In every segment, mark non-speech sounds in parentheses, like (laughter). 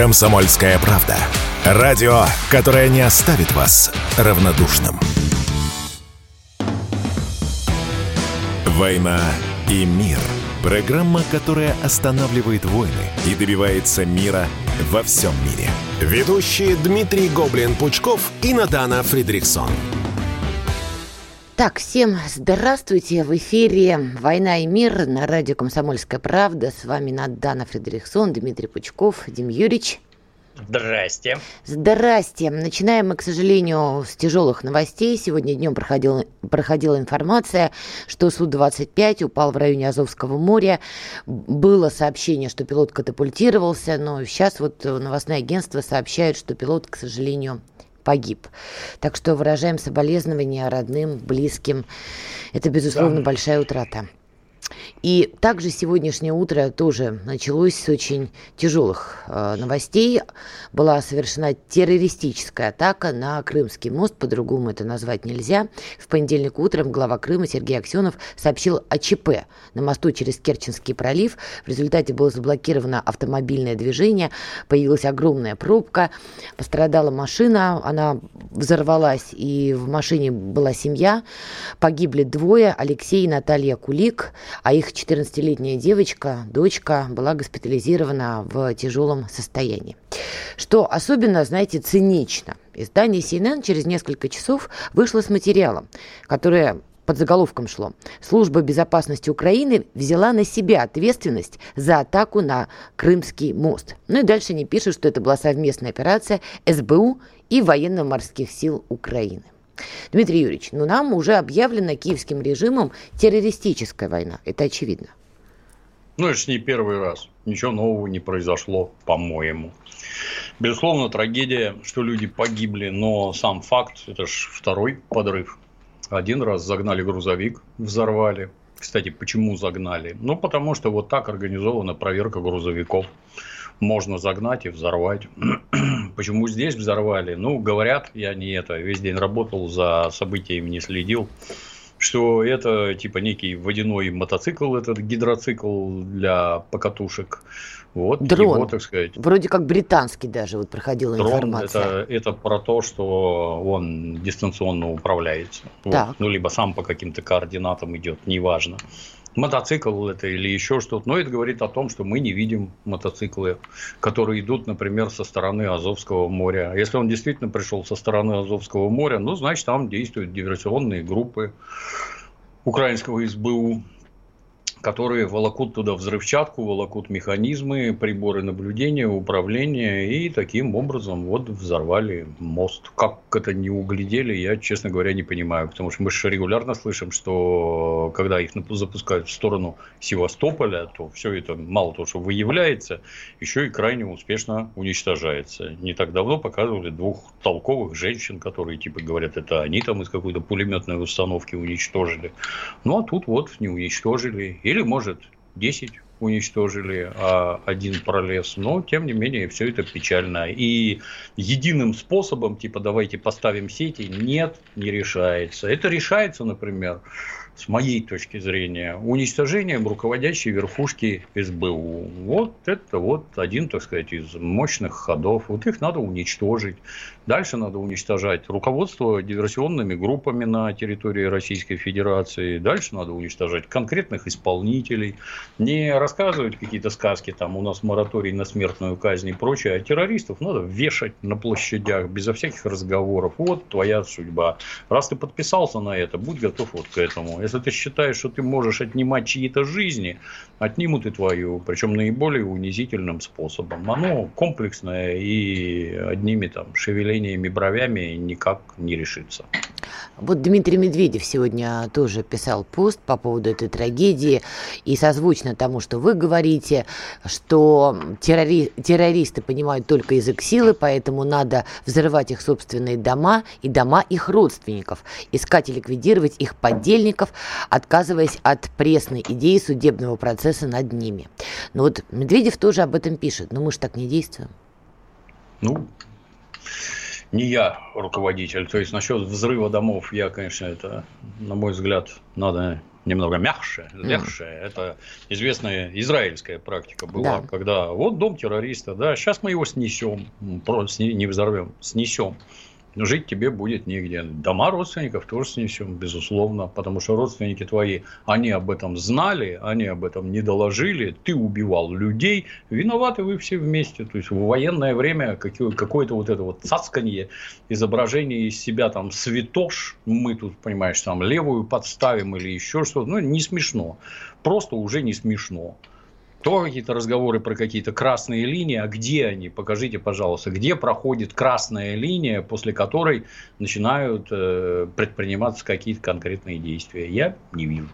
Комсомольская правда. Радио, которое не оставит вас равнодушным. «Война и мир» – программа, которая останавливает войны и добивается мира во всем мире. Ведущие Дмитрий Гоблин-Пучков и Надана Фридриксон. Так, всем здравствуйте. В эфире «Война и мир» на радио «Комсомольская правда». С вами Надана Фредериксон, Дмитрий Пучков, Дим Юрьевич. Здрасте. Здрасте. Начинаем мы, к сожалению, с тяжелых новостей. Сегодня днем проходила, проходила информация, что Су-25 упал в районе Азовского моря. Было сообщение, что пилот катапультировался, но сейчас вот новостное агентство сообщает, что пилот, к сожалению, погиб. Так что выражаем соболезнования родным, близким. Это, безусловно, да. большая утрата. И также сегодняшнее утро тоже началось с очень тяжелых э, новостей. Была совершена террористическая атака на Крымский мост, по-другому это назвать нельзя. В понедельник утром глава Крыма Сергей Аксенов сообщил о ЧП на мосту через Керченский пролив. В результате было заблокировано автомобильное движение, появилась огромная пробка, пострадала машина, она взорвалась, и в машине была семья. Погибли двое, Алексей и Наталья Кулик, а их 14-летняя девочка, дочка, была госпитализирована в тяжелом состоянии. Что особенно, знаете, цинично. Издание CNN через несколько часов вышло с материалом, которое под заголовком шло. Служба безопасности Украины взяла на себя ответственность за атаку на Крымский мост. Ну и дальше они пишут, что это была совместная операция СБУ и военно-морских сил Украины. Дмитрий Юрьевич, ну нам уже объявлена киевским режимом террористическая война. Это очевидно. Ну, это же не первый раз. Ничего нового не произошло, по-моему. Безусловно, трагедия, что люди погибли, но сам факт, это же второй подрыв. Один раз загнали грузовик, взорвали. Кстати, почему загнали? Ну, потому что вот так организована проверка грузовиков можно загнать и взорвать. (clears throat) Почему здесь взорвали? Ну, говорят, я не это, весь день работал, за событиями не следил, что это типа некий водяной мотоцикл, этот гидроцикл для покатушек. Вот Дрон. Его, так сказать. Вроде как британский даже вот проходила Дрон информация. Это, это про то, что он дистанционно управляется. Вот. Ну, либо сам по каким-то координатам идет, неважно мотоцикл это или еще что-то. Но это говорит о том, что мы не видим мотоциклы, которые идут, например, со стороны Азовского моря. Если он действительно пришел со стороны Азовского моря, ну, значит, там действуют диверсионные группы украинского СБУ которые волокут туда взрывчатку, волокут механизмы, приборы наблюдения, управления, и таким образом вот взорвали мост. Как это не углядели, я, честно говоря, не понимаю, потому что мы же регулярно слышим, что когда их запускают в сторону Севастополя, то все это мало того, что выявляется, еще и крайне успешно уничтожается. Не так давно показывали двух толковых женщин, которые типа говорят, это они там из какой-то пулеметной установки уничтожили. Ну, а тут вот не уничтожили или, может, 10 уничтожили, а один пролез. Но, тем не менее, все это печально. И единым способом, типа, давайте поставим сети, нет, не решается. Это решается, например, с моей точки зрения, уничтожением руководящей верхушки СБУ. Вот это вот один, так сказать, из мощных ходов. Вот их надо уничтожить. Дальше надо уничтожать руководство диверсионными группами на территории Российской Федерации. Дальше надо уничтожать конкретных исполнителей. Не рассказывать какие-то сказки, там у нас мораторий на смертную казнь и прочее, а террористов надо вешать на площадях безо всяких разговоров. Вот твоя судьба. Раз ты подписался на это, будь готов вот к этому. Если ты считаешь, что ты можешь отнимать чьи-то жизни, отнимут и твою, причем наиболее унизительным способом. Оно комплексное и одними там шевелениями бровями никак не решится. Вот Дмитрий Медведев сегодня тоже писал пост по поводу этой трагедии и созвучно тому, что вы говорите, что террори... террористы понимают только язык силы, поэтому надо взрывать их собственные дома и дома их родственников, искать и ликвидировать их поддельников, отказываясь от пресной идеи судебного процесса над ними. Но вот Медведев тоже об этом пишет, но мы же так не действуем. Ну, не я руководитель. То есть насчет взрыва домов, я, конечно, это, на мой взгляд, надо немного мягче, легче. Mm. Это известная израильская практика была, да. когда вот дом террориста, да, сейчас мы его снесем, просто не взорвем, снесем жить тебе будет нигде. Дома родственников тоже снесем, безусловно, потому что родственники твои, они об этом знали, они об этом не доложили, ты убивал людей, виноваты вы все вместе. То есть в военное время какое-то вот это вот цацканье, изображение из себя там святош, мы тут, понимаешь, там левую подставим или еще что-то, ну не смешно, просто уже не смешно то какие-то разговоры про какие-то красные линии, а где они? Покажите, пожалуйста, где проходит красная линия, после которой начинают э, предприниматься какие-то конкретные действия? Я не вижу.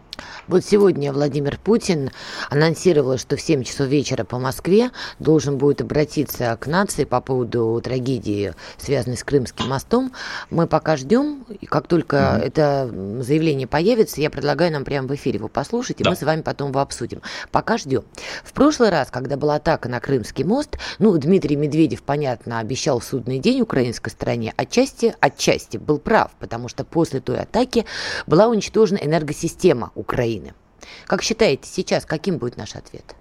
Вот сегодня Владимир Путин анонсировал, что в 7 часов вечера по Москве должен будет обратиться к нации по поводу трагедии, связанной с Крымским мостом. Мы пока ждем, и как только mm-hmm. это заявление появится, я предлагаю нам прямо в эфире его послушать, и да. мы с вами потом его обсудим. Пока ждем. В прошлый раз, когда была атака на Крымский мост, ну, Дмитрий Медведев, понятно, обещал судный день украинской стороне, отчасти, отчасти был прав, потому что после той атаки была уничтожена энергосистема Украины. Как считаете сейчас, каким будет наш ответ?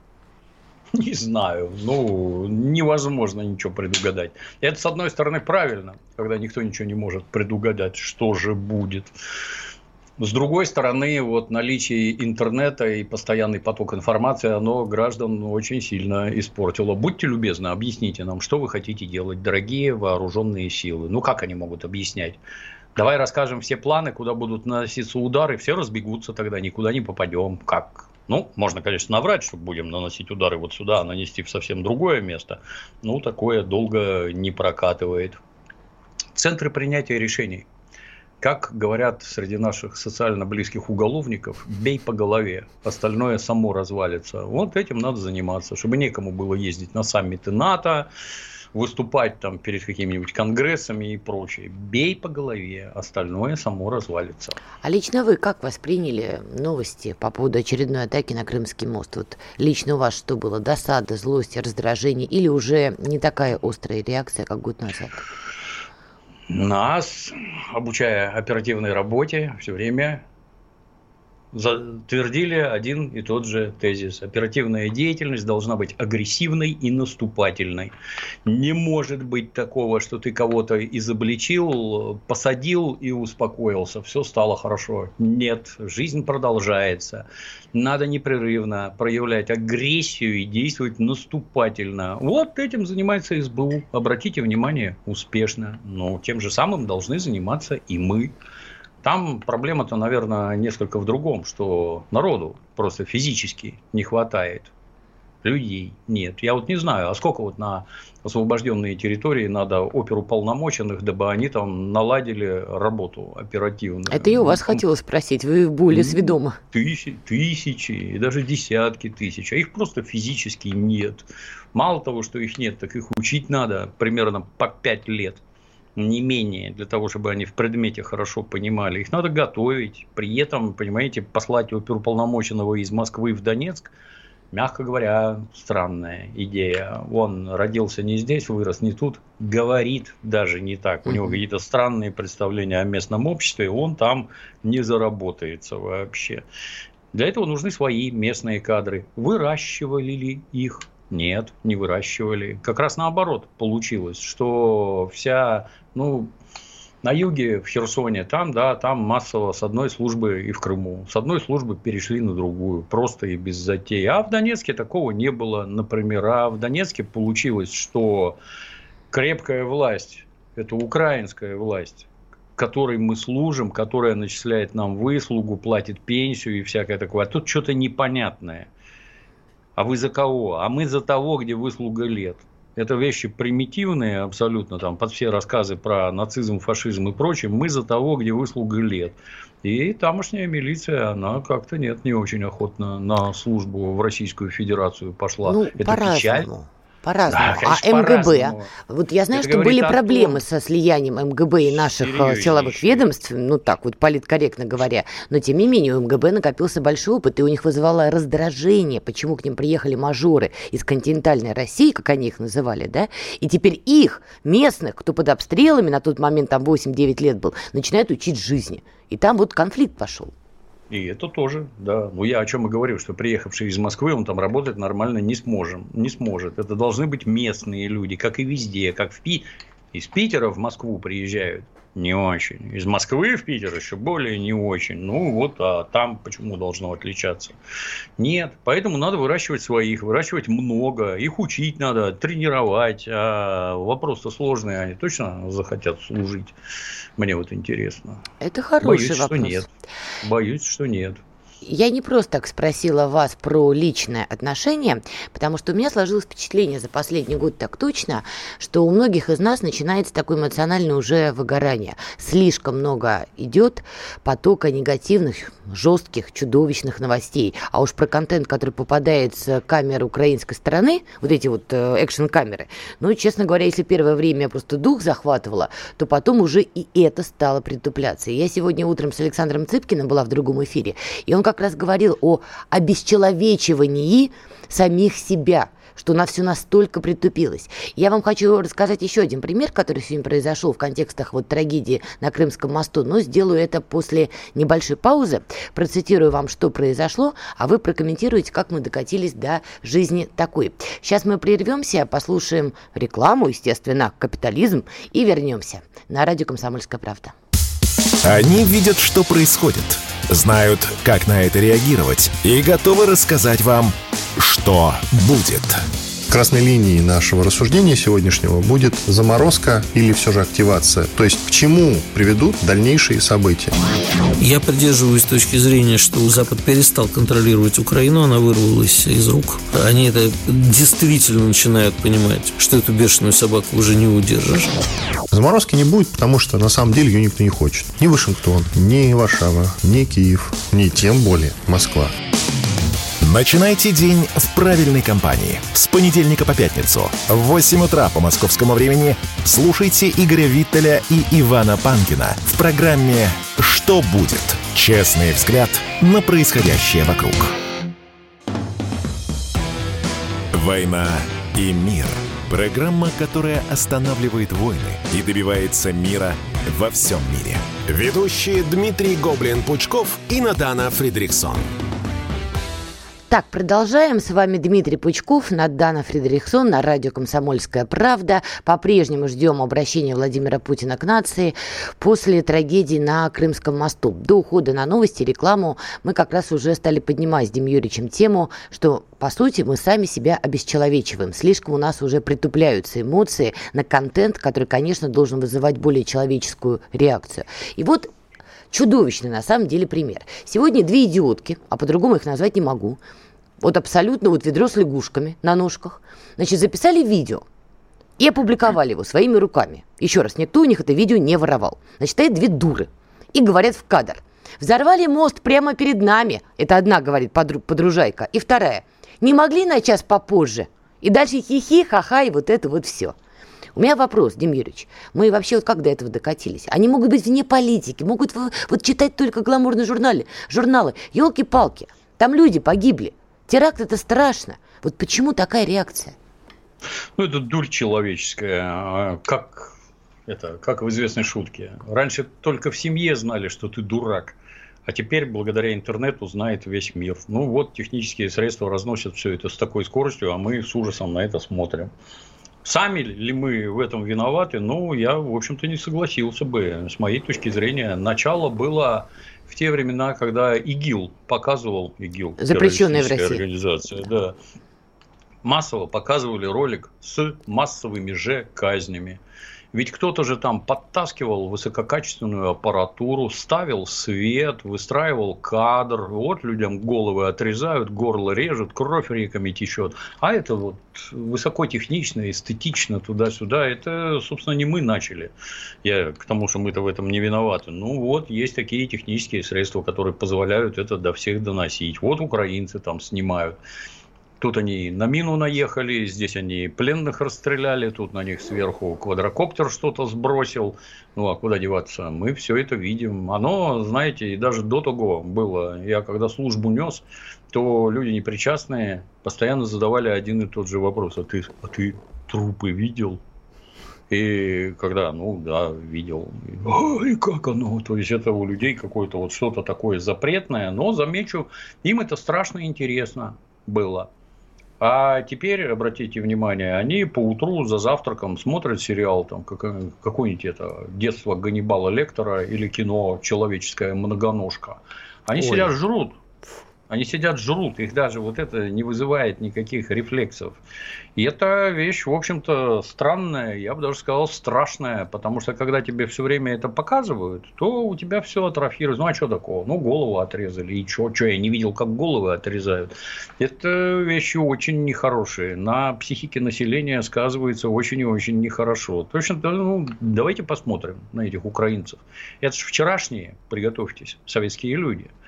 Не знаю. Ну, невозможно ничего предугадать. Это, с одной стороны, правильно, когда никто ничего не может предугадать, что же будет. С другой стороны, вот наличие интернета и постоянный поток информации, оно граждан очень сильно испортило. Будьте любезны, объясните нам, что вы хотите делать, дорогие вооруженные силы. Ну, как они могут объяснять? Давай расскажем все планы, куда будут наноситься удары, все разбегутся тогда, никуда не попадем. Как? Ну, можно, конечно, наврать, что будем наносить удары вот сюда, а нанести в совсем другое место. Ну, такое долго не прокатывает. Центры принятия решений. Как говорят среди наших социально близких уголовников, бей по голове, остальное само развалится. Вот этим надо заниматься, чтобы некому было ездить на саммиты НАТО, выступать там перед какими-нибудь конгрессами и прочее. Бей по голове, остальное само развалится. А лично вы как восприняли новости по поводу очередной атаки на Крымский мост? Вот лично у вас что было? Досада, злость, раздражение или уже не такая острая реакция, как год назад? Нас, обучая оперативной работе, все время затвердили один и тот же тезис. Оперативная деятельность должна быть агрессивной и наступательной. Не может быть такого, что ты кого-то изобличил, посадил и успокоился, все стало хорошо. Нет, жизнь продолжается. Надо непрерывно проявлять агрессию и действовать наступательно. Вот этим занимается СБУ. Обратите внимание, успешно. Но тем же самым должны заниматься и мы. Там проблема-то, наверное, несколько в другом, что народу просто физически не хватает. Людей нет. Я вот не знаю, а сколько вот на освобожденные территории надо оперу полномоченных, дабы они там наладили работу оперативно. Это и у вас ну, хотела спросить, вы более сведомы. Тысячи, тысячи и даже десятки тысяч, а их просто физически нет. Мало того, что их нет, так их учить надо примерно по пять лет не менее, для того, чтобы они в предмете хорошо понимали. Их надо готовить. При этом, понимаете, послать оперуполномоченного из Москвы в Донецк, мягко говоря, странная идея. Он родился не здесь, вырос не тут, говорит даже не так. У него какие-то странные представления о местном обществе, он там не заработается вообще. Для этого нужны свои местные кадры. Выращивали ли их? Нет, не выращивали. Как раз наоборот получилось, что вся ну, на юге, в Херсоне, там, да, там массово с одной службы и в Крыму. С одной службы перешли на другую, просто и без затей. А в Донецке такого не было, например. А в Донецке получилось, что крепкая власть, это украинская власть, которой мы служим, которая начисляет нам выслугу, платит пенсию и всякое такое. А тут что-то непонятное. А вы за кого? А мы за того, где выслуга лет. Это вещи примитивные абсолютно, там, под все рассказы про нацизм, фашизм и прочее. Мы за того, где выслуга лет. И тамошняя милиция, она как-то нет, не очень охотно на службу в Российскую Федерацию пошла. Ну, Это печаль. По-разному. Да, конечно, а МГБ? По вот я знаю, Это что были проблемы том... со слиянием МГБ и наших э, силовых ведомств, ну так вот политкорректно говоря, но тем не менее у МГБ накопился большой опыт, и у них вызывало раздражение, почему к ним приехали мажоры из континентальной России, как они их называли, да, и теперь их, местных, кто под обстрелами, на тот момент там 8-9 лет был, начинают учить жизни. И там вот конфликт пошел. И это тоже, да. Ну, я о чем и говорю, что приехавший из Москвы, он там работать нормально не сможем, не сможет. Это должны быть местные люди, как и везде, как в Пи. Из Питера в Москву приезжают не очень. Из Москвы в Питер еще более не очень. Ну вот, а там почему должно отличаться? Нет. Поэтому надо выращивать своих, выращивать много. Их учить надо, тренировать. А вопрос-то они точно захотят служить? Мне вот интересно. Это хороший Боюсь, вопрос. что нет. Боюсь, что нет. Я не просто так спросила вас про личное отношение, потому что у меня сложилось впечатление за последний год так точно, что у многих из нас начинается такое эмоциональное уже выгорание. Слишком много идет потока негативных, жестких, чудовищных новостей. А уж про контент, который попадает с камер украинской стороны, вот эти вот э, экшн-камеры, ну, честно говоря, если первое время просто дух захватывало, то потом уже и это стало притупляться. я сегодня утром с Александром Цыпкиным была в другом эфире, и он как раз говорил о обесчеловечивании самих себя что на все настолько притупилось. Я вам хочу рассказать еще один пример, который сегодня произошел в контекстах вот трагедии на Крымском мосту, но сделаю это после небольшой паузы. Процитирую вам, что произошло, а вы прокомментируете, как мы докатились до жизни такой. Сейчас мы прервемся, послушаем рекламу, естественно, капитализм, и вернемся на радио «Комсомольская правда». Они видят, что происходит, знают, как на это реагировать и готовы рассказать вам, что будет. Красной линией нашего рассуждения сегодняшнего будет заморозка или все же активация. То есть к чему приведут дальнейшие события. Я придерживаюсь точки зрения, что Запад перестал контролировать Украину, она вырвалась из рук. Они это действительно начинают понимать, что эту бешеную собаку уже не удержишь. Заморозки не будет, потому что на самом деле ее никто не хочет. Ни Вашингтон, ни Варшава, ни Киев, ни тем более Москва. Начинайте день в правильной компании. С понедельника по пятницу в 8 утра по московскому времени слушайте Игоря Виттеля и Ивана Панкина в программе «Что будет?» Честный взгляд на происходящее вокруг. «Война и мир» – программа, которая останавливает войны и добивается мира во всем мире. Ведущие Дмитрий Гоблин-Пучков и Надана Фридриксон – так, продолжаем. С вами Дмитрий Пучков, Надана Фредериксон на радио «Комсомольская правда». По-прежнему ждем обращения Владимира Путина к нации после трагедии на Крымском мосту. До ухода на новости, рекламу мы как раз уже стали поднимать с Дим Юрьевичем тему, что, по сути, мы сами себя обесчеловечиваем. Слишком у нас уже притупляются эмоции на контент, который, конечно, должен вызывать более человеческую реакцию. И вот чудовищный на самом деле пример. Сегодня две идиотки, а по-другому их назвать не могу, вот абсолютно вот ведро с лягушками на ножках, значит, записали видео и опубликовали его своими руками. Еще раз, никто у них это видео не воровал. Значит, стоят две дуры и говорят в кадр. Взорвали мост прямо перед нами. Это одна говорит подру- подружайка. И вторая. Не могли на час попозже. И дальше хихи, ха-ха и вот это вот все. У меня вопрос, Дим Юрьевич. Мы вообще вот как до этого докатились? Они могут быть вне политики, могут вот читать только гламурные журналы. журналы. Елки-палки, там люди погибли. Теракт это страшно. Вот почему такая реакция? Ну, это дурь человеческая. А как это, как в известной шутке. Раньше только в семье знали, что ты дурак. А теперь, благодаря интернету, знает весь мир. Ну вот, технические средства разносят все это с такой скоростью, а мы с ужасом на это смотрим. Сами ли мы в этом виноваты? Ну, я, в общем-то, не согласился бы. С моей точки зрения, начало было в те времена, когда ИГИЛ показывал, ИГИЛ, запрещенная в России организация, да, массово показывали ролик с массовыми же казнями. Ведь кто-то же там подтаскивал высококачественную аппаратуру, ставил свет, выстраивал кадр. Вот людям головы отрезают, горло режут, кровь реками течет. А это вот высокотехнично, эстетично туда-сюда. Это, собственно, не мы начали. Я к тому, что мы-то в этом не виноваты. Ну вот, есть такие технические средства, которые позволяют это до всех доносить. Вот украинцы там снимают. Тут они на мину наехали, здесь они пленных расстреляли, тут на них сверху квадрокоптер что-то сбросил. Ну, а куда деваться? Мы все это видим. Оно, знаете, и даже до того было. Я когда службу нес, то люди непричастные постоянно задавали один и тот же вопрос. А ты, а ты трупы видел? И когда, ну да, видел, ой, как оно, то есть это у людей какое-то вот что-то такое запретное, но замечу, им это страшно интересно было. А теперь, обратите внимание, они по утру за завтраком смотрят сериал, там, как, какое-нибудь это детство Ганнибала Лектора или кино «Человеческая многоножка». Они Ой. сидят, жрут, они сидят, жрут, их даже вот это не вызывает никаких рефлексов. И это вещь, в общем-то, странная, я бы даже сказал, страшная, потому что когда тебе все время это показывают, то у тебя все атрофируется. Ну, а что такого? Ну, голову отрезали, и что? Что, я не видел, как головы отрезают. Это вещи очень нехорошие. На психике населения сказывается очень и очень нехорошо. Точно, ну, давайте посмотрим на этих украинцев. Это же вчерашние, приготовьтесь, советские люди –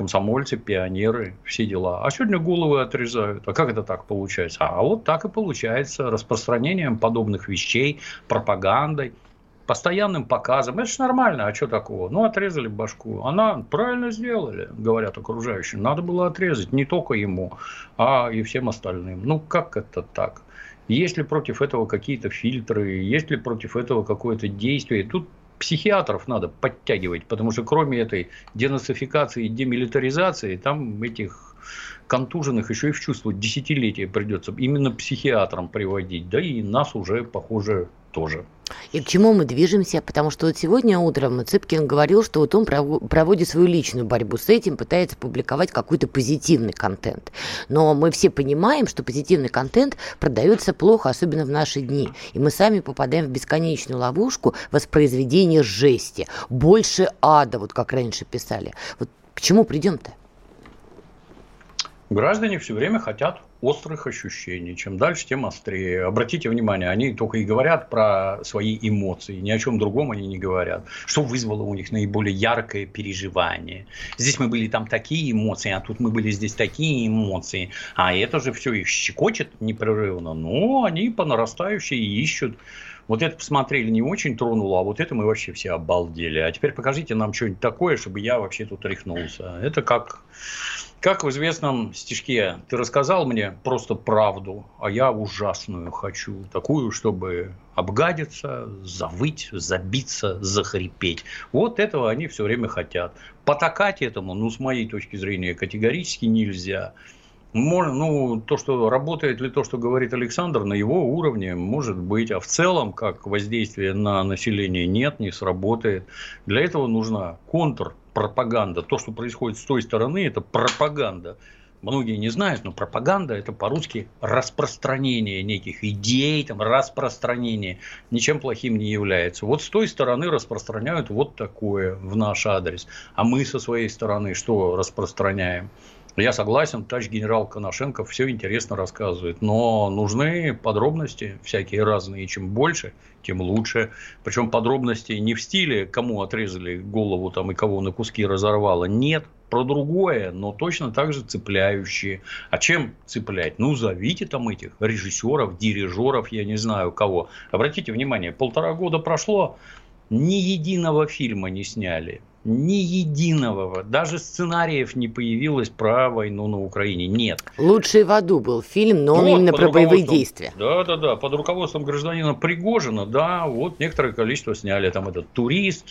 комсомольцы, пионеры, все дела. А сегодня головы отрезают. А как это так получается? А вот так и получается распространением подобных вещей, пропагандой, постоянным показом. Это же нормально, а что такого? Ну, отрезали башку. Она правильно сделали, говорят окружающим. Надо было отрезать не только ему, а и всем остальным. Ну, как это так? Есть ли против этого какие-то фильтры, есть ли против этого какое-то действие? Тут психиатров надо подтягивать, потому что кроме этой денацификации и демилитаризации, там этих контуженных еще и в чувство десятилетия придется именно психиатрам приводить. Да и нас уже, похоже, тоже. И к чему мы движемся? Потому что вот сегодня утром Цыпкин говорил, что вот он проводит свою личную борьбу с этим, пытается публиковать какой-то позитивный контент. Но мы все понимаем, что позитивный контент продается плохо, особенно в наши дни. И мы сами попадаем в бесконечную ловушку воспроизведения жести. Больше ада, вот как раньше писали. Вот к чему придем-то? Граждане все время хотят острых ощущений. Чем дальше, тем острее. Обратите внимание, они только и говорят про свои эмоции, ни о чем другом они не говорят. Что вызвало у них наиболее яркое переживание? Здесь мы были там такие эмоции, а тут мы были здесь такие эмоции. А это же все их щекочет непрерывно. Но они по нарастающей ищут вот это посмотрели, не очень тронуло, а вот это мы вообще все обалдели. А теперь покажите нам что-нибудь такое, чтобы я вообще тут рехнулся. Это как как в известном стишке, ты рассказал мне просто правду, а я ужасную хочу. Такую, чтобы обгадиться, завыть, забиться, захрипеть. Вот этого они все время хотят. Потакать этому, ну, с моей точки зрения, категорически нельзя. Можно, ну, то, что работает ли то, что говорит Александр, на его уровне может быть, а в целом, как воздействие на население нет, не сработает. Для этого нужна контр пропаганда. То, что происходит с той стороны, это пропаганда. Многие не знают, но пропаганда это по-русски распространение неких идей, там, распространение. Ничем плохим не является. Вот с той стороны распространяют вот такое в наш адрес. А мы со своей стороны что распространяем? Я согласен, товарищ генерал Коношенко все интересно рассказывает, но нужны подробности всякие разные, и чем больше, тем лучше. Причем подробности не в стиле, кому отрезали голову там и кого на куски разорвало, нет, про другое, но точно так же цепляющие. А чем цеплять? Ну, зовите там этих режиссеров, дирижеров, я не знаю кого. Обратите внимание, полтора года прошло, ни единого фильма не сняли ни единого, даже сценариев не появилось про войну на Украине. Нет. «Лучший в аду» был фильм, но вот, он именно про боевые действия. Да, да, да. Под руководством гражданина Пригожина, да, вот некоторое количество сняли. Там этот турист,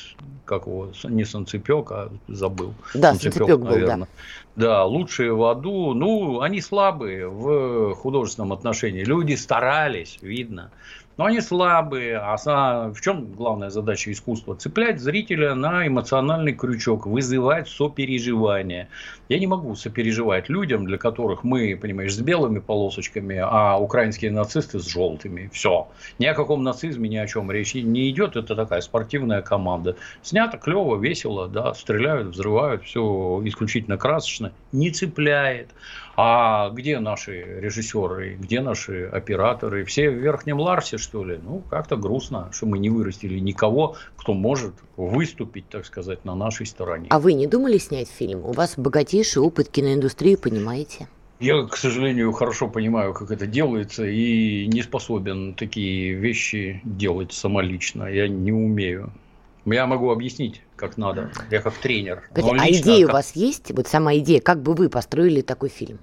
как его, не Санцепек, а забыл. Да, Санцепек, Санцепек был, наверное. да. Да, лучшие в аду. Ну, они слабые в художественном отношении. Люди старались, видно. Но они слабые. А в чем главная задача искусства? Цеплять зрителя на эмоциональный крючок, вызывать сопереживание. Я не могу сопереживать людям, для которых мы, понимаешь, с белыми полосочками, а украинские нацисты с желтыми. Все. Ни о каком нацизме, ни о чем речи не идет. Это такая спортивная команда. Снято клево, весело, да, стреляют, взрывают, все исключительно красочно. Не цепляет. А где наши режиссеры, где наши операторы? Все в Верхнем Ларсе, что ли? Ну, как-то грустно, что мы не вырастили никого, кто может выступить, так сказать, на нашей стороне. А вы не думали снять фильм? У вас богатейший опыт киноиндустрии, понимаете? Я, к сожалению, хорошо понимаю, как это делается, и не способен такие вещи делать самолично. Я не умею. Я могу объяснить, как надо. Я как тренер. Кстати, а идея как... у вас есть? Вот сама идея, как бы вы построили такой фильм?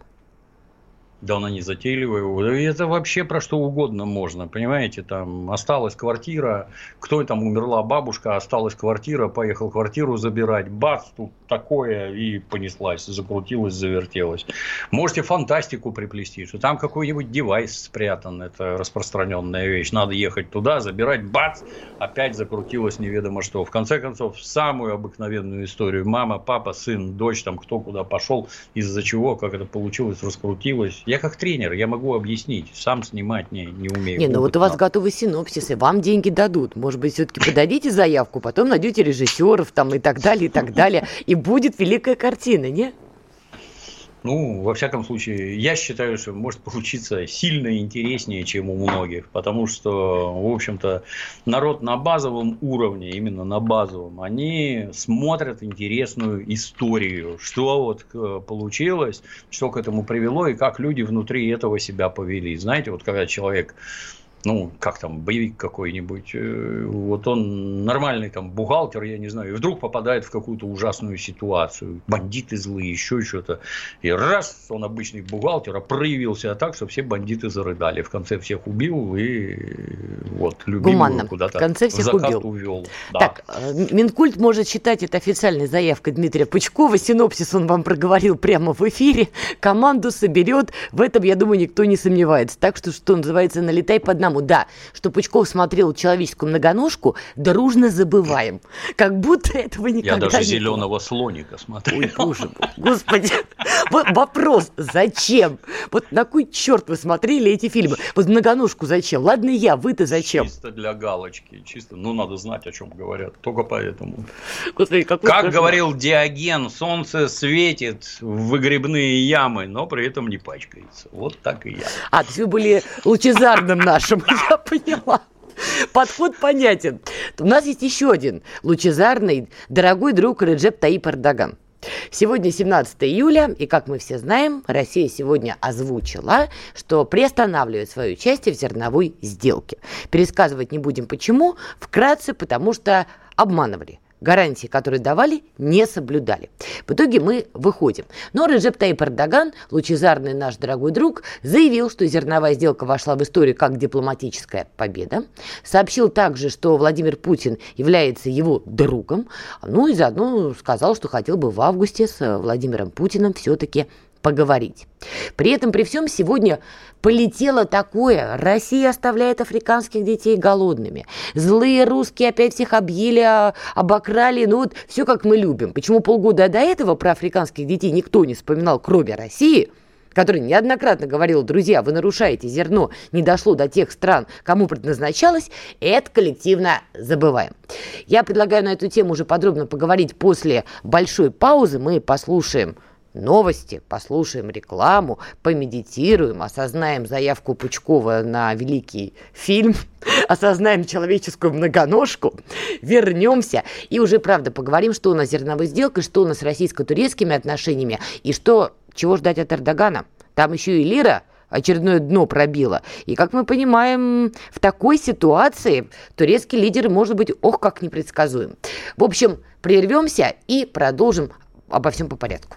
Да она не затейливая. Это вообще про что угодно можно, понимаете, там осталась квартира, кто там умерла бабушка, осталась квартира, поехал квартиру забирать, бац, тут такое, и понеслась, закрутилась, завертелась. Можете фантастику приплести, что там какой-нибудь девайс спрятан, это распространенная вещь, надо ехать туда, забирать, бац, опять закрутилось неведомо что. В конце концов, самую обыкновенную историю, мама, папа, сын, дочь, там кто куда пошел, из-за чего, как это получилось, раскрутилось. Я как тренер, я могу объяснить, сам снимать не, не умею. Не, ну вот у вас готовы синопсисы, вам деньги дадут. Может быть, все-таки подадите заявку, потом найдете режиссеров там и так далее, и так далее, и будет великая картина, не? Ну, во всяком случае, я считаю, что может получиться сильно интереснее, чем у многих, потому что, в общем-то, народ на базовом уровне, именно на базовом, они смотрят интересную историю, что вот э, получилось, что к этому привело и как люди внутри этого себя повели. Знаете, вот когда человек ну, как там, боевик какой-нибудь, э, вот он нормальный там бухгалтер, я не знаю, и вдруг попадает в какую-то ужасную ситуацию, бандиты злые, еще что-то, и раз, он обычный бухгалтер, а проявился так, что все бандиты зарыдали, в конце всех убил и вот любимую куда-то в конце всех убил. увел. Да. Так, э, Минкульт может считать это официальной заявкой Дмитрия Пучкова, синопсис он вам проговорил прямо в эфире, команду соберет, в этом, я думаю, никто не сомневается, так что, что называется, налетай по одному программу, да, что Пучков смотрел человеческую многоножку, дружно забываем. Как будто этого никогда Я даже зеленого слоника смотрел. Ой, боже господи. Вот вопрос, зачем? Вот на кой черт вы смотрели эти фильмы? Вот многоножку зачем? Ладно я, вы-то зачем? Чисто для галочки, чисто, ну, надо знать, о чем говорят, только поэтому. Господи, как как говорил Диоген, солнце светит в выгребные ямы, но при этом не пачкается. Вот так и я. А, то есть вы были лучезарным нашим Я поняла. Подход понятен. У нас есть еще один лучезарный, дорогой друг Реджеп Таип Эрдоган. Сегодня 17 июля, и, как мы все знаем, Россия сегодня озвучила, что приостанавливает свое участие в зерновой сделке. Пересказывать не будем почему, вкратце, потому что обманывали гарантии, которые давали, не соблюдали. В итоге мы выходим. Но Режеп Таип Эрдоган, лучезарный наш дорогой друг, заявил, что зерновая сделка вошла в историю как дипломатическая победа. Сообщил также, что Владимир Путин является его другом. Ну и заодно сказал, что хотел бы в августе с Владимиром Путиным все-таки поговорить. При этом, при всем, сегодня полетело такое. Россия оставляет африканских детей голодными. Злые русские опять всех объели, а, обокрали. Ну вот все как мы любим. Почему полгода до этого про африканских детей никто не вспоминал, кроме России? который неоднократно говорил, друзья, вы нарушаете зерно, не дошло до тех стран, кому предназначалось, это коллективно забываем. Я предлагаю на эту тему уже подробно поговорить после большой паузы. Мы послушаем новости, послушаем рекламу, помедитируем, осознаем заявку Пучкова на великий фильм, (laughs) осознаем человеческую многоножку, вернемся и уже, правда, поговорим, что у нас зерновой сделкой, что у нас с российско-турецкими отношениями и что, чего ждать от Эрдогана. Там еще и лира очередное дно пробила. И, как мы понимаем, в такой ситуации турецкий лидер может быть ох как непредсказуем. В общем, прервемся и продолжим обо всем по порядку.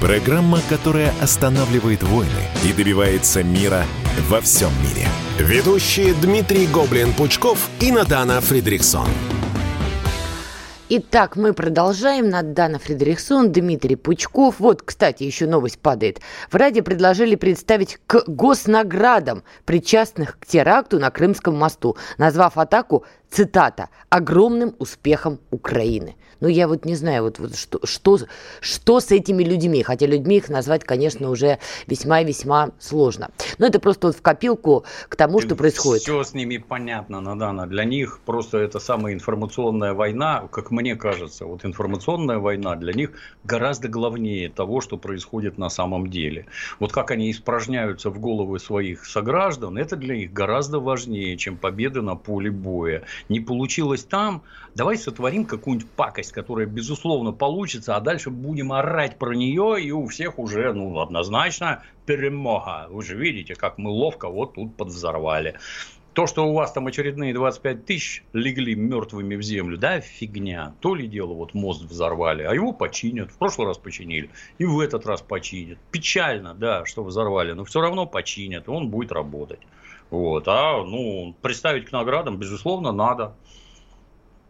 программа, которая останавливает войны и добивается мира во всем мире – Ведущие Дмитрий Гоблин-Пучков и Надана Фридриксон. Итак, мы продолжаем. Надана Фредериксон, Дмитрий Пучков. Вот, кстати, еще новость падает. В Раде предложили представить к госнаградам причастных к теракту на Крымском мосту, назвав атаку цитата, огромным успехом Украины. Ну, я вот не знаю, вот, вот что, что, что с этими людьми, хотя людьми их назвать, конечно, уже весьма и весьма сложно. Но это просто вот в копилку к тому, что происходит. Все с ними понятно, Надана. Для них просто это самая информационная война, как мне кажется. Вот информационная война для них гораздо главнее того, что происходит на самом деле. Вот как они испражняются в головы своих сограждан, это для них гораздо важнее, чем победы на поле боя не получилось там, давай сотворим какую-нибудь пакость, которая, безусловно, получится, а дальше будем орать про нее, и у всех уже, ну, однозначно перемога. Вы же видите, как мы ловко вот тут подвзорвали. То, что у вас там очередные 25 тысяч легли мертвыми в землю, да, фигня. То ли дело, вот мост взорвали, а его починят. В прошлый раз починили, и в этот раз починят. Печально, да, что взорвали, но все равно починят, он будет работать. Вот. А ну, представить к наградам, безусловно, надо.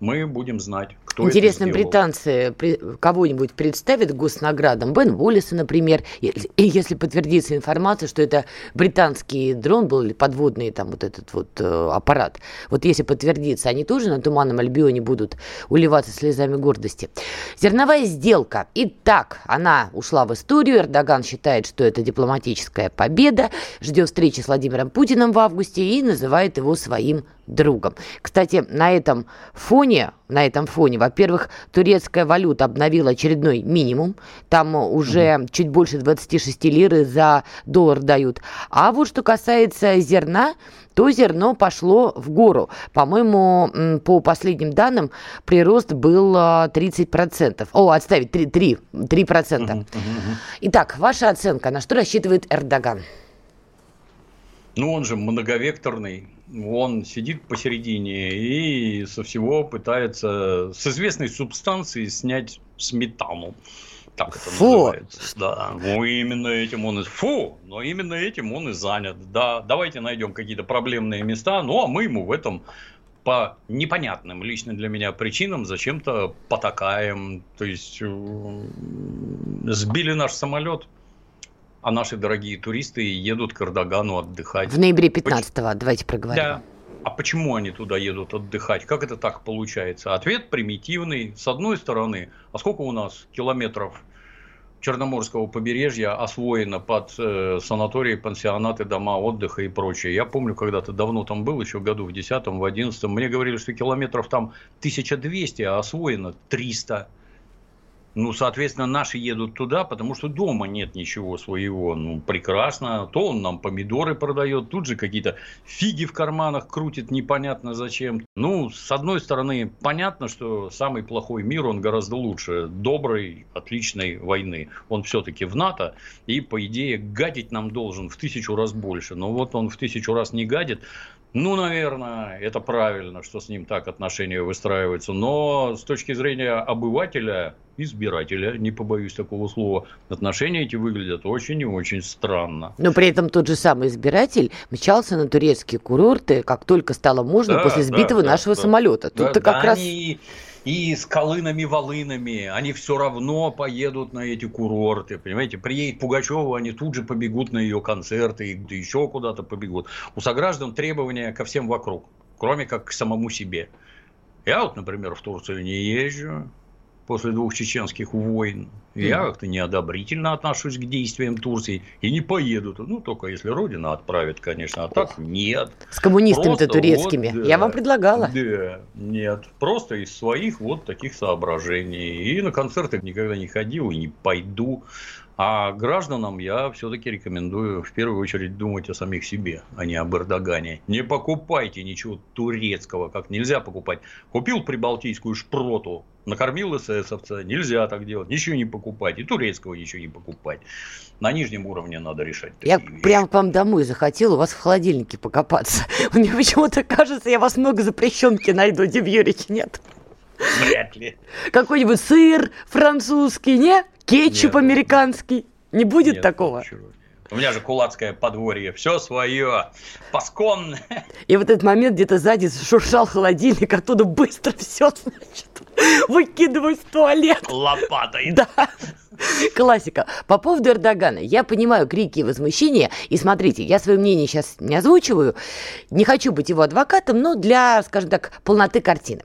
Мы будем знать, кто Интересно, это британцы кого-нибудь представят госнаградам? Бен Уоллиса, например, и если подтвердится информация, что это британский дрон был или подводный там вот этот вот э, аппарат. Вот если подтвердится, они тоже на Туманном Альбионе будут уливаться слезами гордости. Зерновая сделка. Итак, она ушла в историю. Эрдоган считает, что это дипломатическая победа. Ждет встречи с Владимиром Путиным в августе и называет его своим другом. Кстати, на этом фоне, на этом фоне, во-первых, турецкая валюта обновила очередной минимум. Там уже угу. чуть больше 26 лиры за доллар дают. А вот что касается зерна, то зерно пошло в гору. По-моему, по последним данным, прирост был 30%. А, О, отставить, 3%. 3, 3%. Угу, угу. Итак, ваша оценка, на что рассчитывает Эрдоган? Ну, он же многовекторный он сидит посередине и со всего пытается с известной субстанции снять сметану. Так это Фу. называется. Да. Ну, именно этим он и... Фу! Но именно этим он и занят. Да, давайте найдем какие-то проблемные места, ну, а мы ему в этом по непонятным лично для меня причинам зачем-то потакаем. То есть, э, сбили наш самолет, а наши дорогие туристы едут к Эрдогану отдыхать. В ноябре 15-го, давайте проговорим. Да. А почему они туда едут отдыхать? Как это так получается? Ответ примитивный. С одной стороны, а сколько у нас километров Черноморского побережья освоено под э, санатории, пансионаты, дома отдыха и прочее. Я помню, когда-то давно там был, еще году в 10 в 11 мне говорили, что километров там 1200, а освоено 300. Ну, соответственно, наши едут туда, потому что дома нет ничего своего. Ну, прекрасно. То он нам помидоры продает, тут же какие-то фиги в карманах крутит непонятно зачем. Ну, с одной стороны, понятно, что самый плохой мир, он гораздо лучше доброй, отличной войны. Он все-таки в НАТО, и, по идее, гадить нам должен в тысячу раз больше. Но вот он в тысячу раз не гадит, ну, наверное, это правильно, что с ним так отношения выстраиваются. Но с точки зрения обывателя, избирателя, не побоюсь такого слова, отношения эти выглядят очень и очень странно. Но при этом тот же самый избиратель мчался на турецкие курорты, как только стало можно да, после сбитого да, нашего да, самолета. Тут-то да, как да, раз... Они и с колынами-волынами, они все равно поедут на эти курорты, понимаете, приедет Пугачева, они тут же побегут на ее концерты, и еще куда-то побегут. У сограждан требования ко всем вокруг, кроме как к самому себе. Я вот, например, в Турцию не езжу, после двух чеченских войн. Я как-то неодобрительно отношусь к действиям Турции и не поеду. Ну, только если Родина отправит, конечно, а так нет. С коммунистами-то турецкими. Вот, да, Я вам предлагала. Да, нет. Просто из своих вот таких соображений. И на концерты никогда не ходил и не пойду. А гражданам я все-таки рекомендую в первую очередь думать о самих себе, а не об Эрдогане. Не покупайте ничего турецкого, как нельзя покупать. Купил прибалтийскую шпроту, накормил эсэсовца, нельзя так делать, ничего не покупать, и турецкого ничего не покупать. На нижнем уровне надо решать. Я вещи. прям к вам домой захотел у вас в холодильнике покопаться. (laughs) Мне почему-то кажется, я вас много запрещенки найду, Дим Юрьевич, нет? Вряд ли. Какой-нибудь сыр французский, не? Кетчуп Нет, американский. Не будет Нет, такого? Ничего. У меня же кулацкое подворье, все свое, пасконное. И вот этот момент где-то сзади шуршал холодильник, оттуда быстро все, значит, выкидываю в туалет. Лопатой. Да. Классика. По поводу Эрдогана. Я понимаю крики и возмущения. И смотрите, я свое мнение сейчас не озвучиваю. Не хочу быть его адвокатом, но для, скажем так, полноты картины.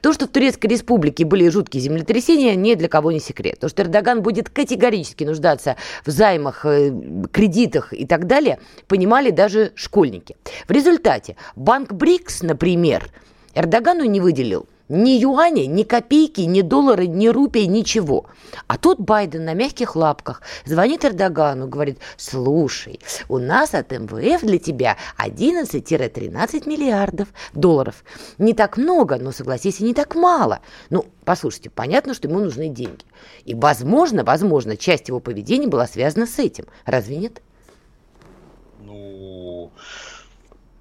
То, что в Турецкой республике были жуткие землетрясения, ни для кого не секрет. То, что Эрдоган будет категорически нуждаться в займах, э, кредитах и так далее, понимали даже школьники. В результате банк БРИКС, например, Эрдогану не выделил ни юаня, ни копейки, ни доллара, ни рупий, ничего. А тут Байден на мягких лапках звонит Эрдогану, говорит, слушай, у нас от МВФ для тебя 11-13 миллиардов долларов. Не так много, но, согласись, и не так мало. Ну, послушайте, понятно, что ему нужны деньги. И, возможно, возможно, часть его поведения была связана с этим. Разве нет? Ну...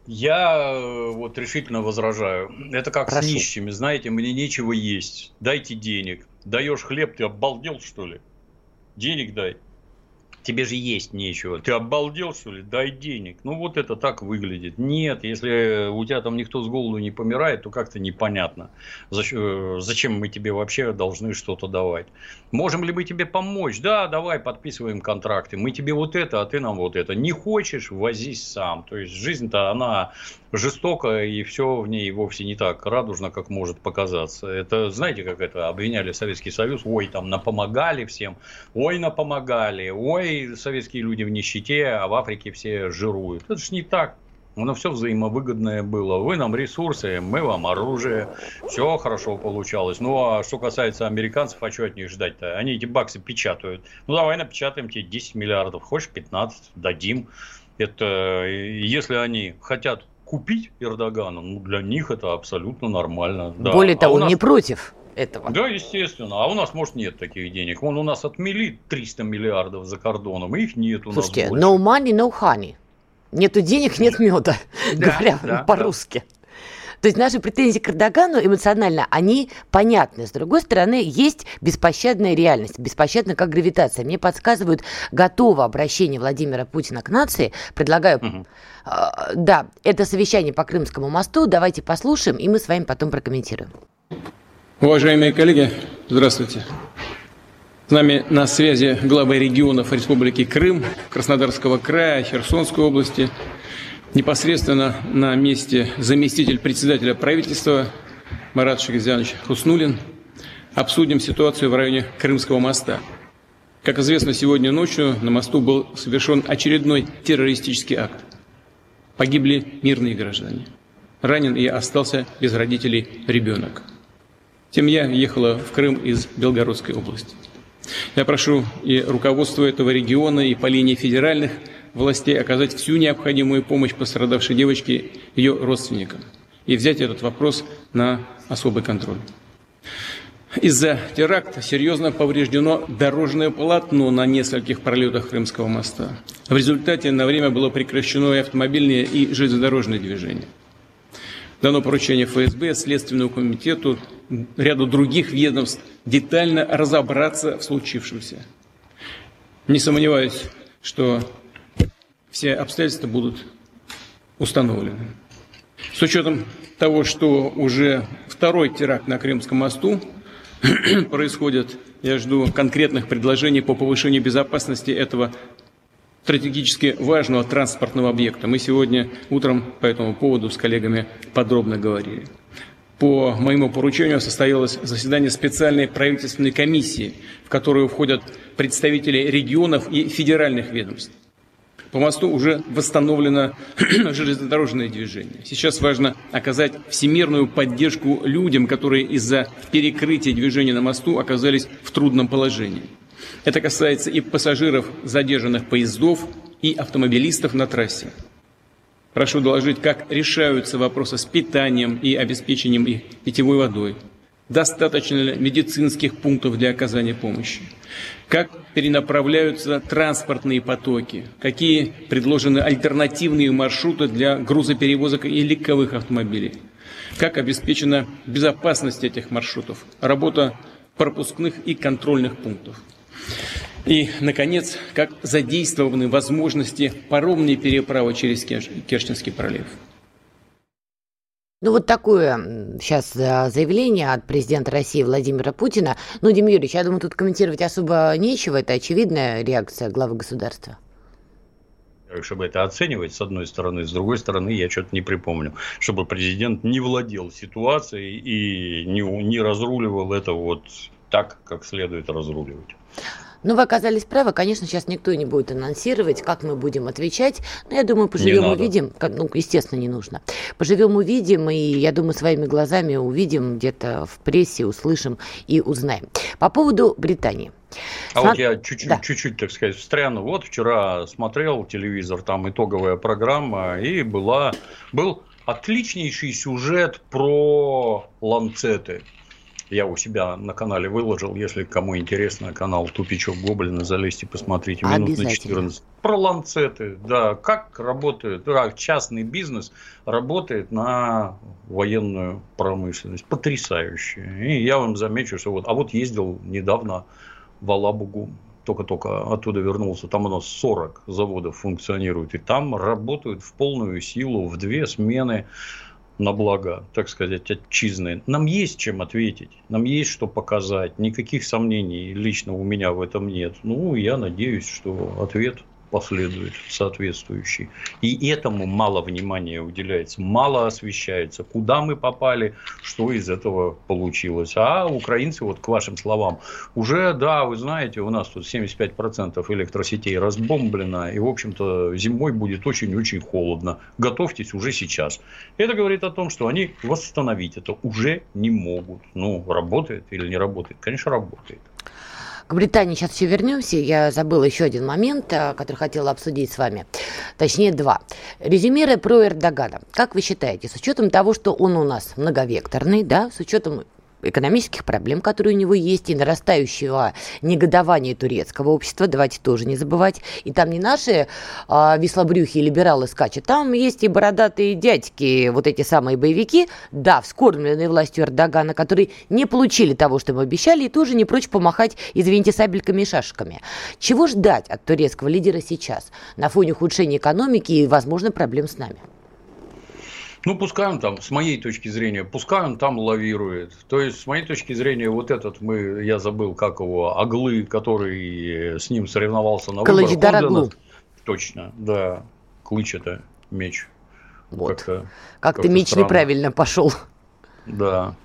Я э, вот решительно возражаю. Это как Прошу. с нищими, знаете, мне нечего есть. Дайте денег. Даешь хлеб, ты обалдел, что ли? Денег дай. Тебе же есть нечего. Ты обалдел, что ли? Дай денег. Ну, вот это так выглядит. Нет, если у тебя там никто с голоду не помирает, то как-то непонятно. Зачем, зачем мы тебе вообще должны что-то давать? Можем ли мы тебе помочь? Да, давай, подписываем контракты. Мы тебе вот это, а ты нам вот это. Не хочешь, возись сам. То есть, жизнь-то, она жестоко, и все в ней вовсе не так радужно, как может показаться. Это, знаете, как это обвиняли Советский Союз, ой, там напомогали всем, ой, напомогали, ой, советские люди в нищете, а в Африке все жируют. Это же не так. Оно все взаимовыгодное было. Вы нам ресурсы, мы вам оружие. Все хорошо получалось. Ну, а что касается американцев, а что от них ждать-то? Они эти баксы печатают. Ну, давай напечатаем тебе 10 миллиардов. Хочешь 15? Дадим. Это если они хотят купить Эрдогана, ну, для них это абсолютно нормально. Да. Более а того, нас... не против этого. Да, естественно. А у нас, может, нет таких денег. Вон у нас отмели 300 миллиардов за кордоном, и их нет у Слушайте, нас Слушайте, no money, no honey. Нету денег, нет меда, (laughs) говоря по-русски. То есть наши претензии к Эрдогану эмоционально, они понятны. С другой стороны, есть беспощадная реальность, беспощадная как гравитация. Мне подсказывают готово обращение Владимира Путина к нации. Предлагаю... Угу. Э, да, это совещание по Крымскому мосту. Давайте послушаем, и мы с вами потом прокомментируем. Уважаемые коллеги, здравствуйте. С нами на связи главы регионов Республики Крым, Краснодарского края, Херсонской области, непосредственно на месте заместитель председателя правительства Марат Шахизянович Хуснулин. Обсудим ситуацию в районе Крымского моста. Как известно, сегодня ночью на мосту был совершен очередной террористический акт. Погибли мирные граждане. Ранен и остался без родителей ребенок. Семья ехала в Крым из Белгородской области. Я прошу и руководство этого региона, и по линии федеральных властей оказать всю необходимую помощь пострадавшей девочке, ее родственникам, и взять этот вопрос на особый контроль. Из-за теракта серьезно повреждено дорожное полотно на нескольких пролетах Крымского моста. В результате на время было прекращено и автомобильное, и железнодорожное движение. Дано поручение ФСБ, Следственному комитету, ряду других ведомств детально разобраться в случившемся. Не сомневаюсь, что все обстоятельства будут установлены. С учетом того, что уже второй теракт на Крымском мосту (clears throat) происходит, я жду конкретных предложений по повышению безопасности этого стратегически важного транспортного объекта. Мы сегодня утром по этому поводу с коллегами подробно говорили. По моему поручению состоялось заседание специальной правительственной комиссии, в которую входят представители регионов и федеральных ведомств. По мосту уже восстановлено (clears throat) железнодорожное движение. Сейчас важно оказать всемирную поддержку людям, которые из-за перекрытия движения на мосту оказались в трудном положении. Это касается и пассажиров задержанных поездов, и автомобилистов на трассе. Прошу доложить, как решаются вопросы с питанием и обеспечением их питьевой водой, достаточно ли медицинских пунктов для оказания помощи, как перенаправляются транспортные потоки, какие предложены альтернативные маршруты для грузоперевозок и легковых автомобилей, как обеспечена безопасность этих маршрутов, работа пропускных и контрольных пунктов. И, наконец, как задействованы возможности паромной переправы через Керченский пролив. Ну, вот такое сейчас заявление от президента России Владимира Путина. Ну, Дим Юрьевич, я думаю, тут комментировать особо нечего. Это очевидная реакция главы государства чтобы это оценивать, с одной стороны. С другой стороны, я что-то не припомню, чтобы президент не владел ситуацией и не, не разруливал это вот так, как следует разруливать. Ну, вы оказались правы. Конечно, сейчас никто не будет анонсировать, как мы будем отвечать. Но я думаю, поживем увидим. Ну, естественно, не нужно. Поживем увидим, и я думаю, своими глазами увидим где-то в прессе, услышим и узнаем. По поводу Британии. А Сма... вот я чуть-чуть, да. чуть-чуть, так сказать, встряну. Вот вчера смотрел телевизор, там итоговая программа, и была, был отличнейший сюжет про ланцеты я у себя на канале выложил. Если кому интересно, канал Тупичок Гоблина, залезьте, посмотрите. Минут на 14. Про ланцеты, да, как работает, да, частный бизнес работает на военную промышленность. Потрясающе. И я вам замечу, что вот, а вот ездил недавно в Алабугу, только-только оттуда вернулся, там у нас 40 заводов функционирует, и там работают в полную силу, в две смены на благо, так сказать, отчизны. Нам есть чем ответить, нам есть что показать. Никаких сомнений лично у меня в этом нет. Ну, я надеюсь, что ответ последует соответствующий. И этому мало внимания уделяется, мало освещается, куда мы попали, что из этого получилось. А украинцы, вот к вашим словам, уже, да, вы знаете, у нас тут 75% электросетей разбомблено, и, в общем-то, зимой будет очень-очень холодно. Готовьтесь уже сейчас. Это говорит о том, что они восстановить это уже не могут. Ну, работает или не работает? Конечно, работает. К Британии сейчас все вернемся. Я забыла еще один момент, э, который хотела обсудить с вами. Точнее, два. Резюмируя про Эрдогана. Как вы считаете, с учетом того, что он у нас многовекторный, да, с учетом экономических проблем, которые у него есть, и нарастающего негодования турецкого общества, давайте тоже не забывать. И там не наши а, веслобрюхи и либералы скачут, там есть и бородатые дядьки, вот эти самые боевики, да, вскормленные властью Эрдогана, которые не получили того, что им обещали, и тоже не прочь помахать, извините, сабельками и шашками. Чего ждать от турецкого лидера сейчас на фоне ухудшения экономики и, возможно, проблем с нами? Ну, пускай он там, с моей точки зрения, пускай он там лавирует. То есть, с моей точки зрения, вот этот мы, я забыл, как его, Аглы, который с ним соревновался на выборах. Аглу. Точно, да. Клыч это меч. Вот. Как-то, как-то как меч странно. неправильно пошел. Да.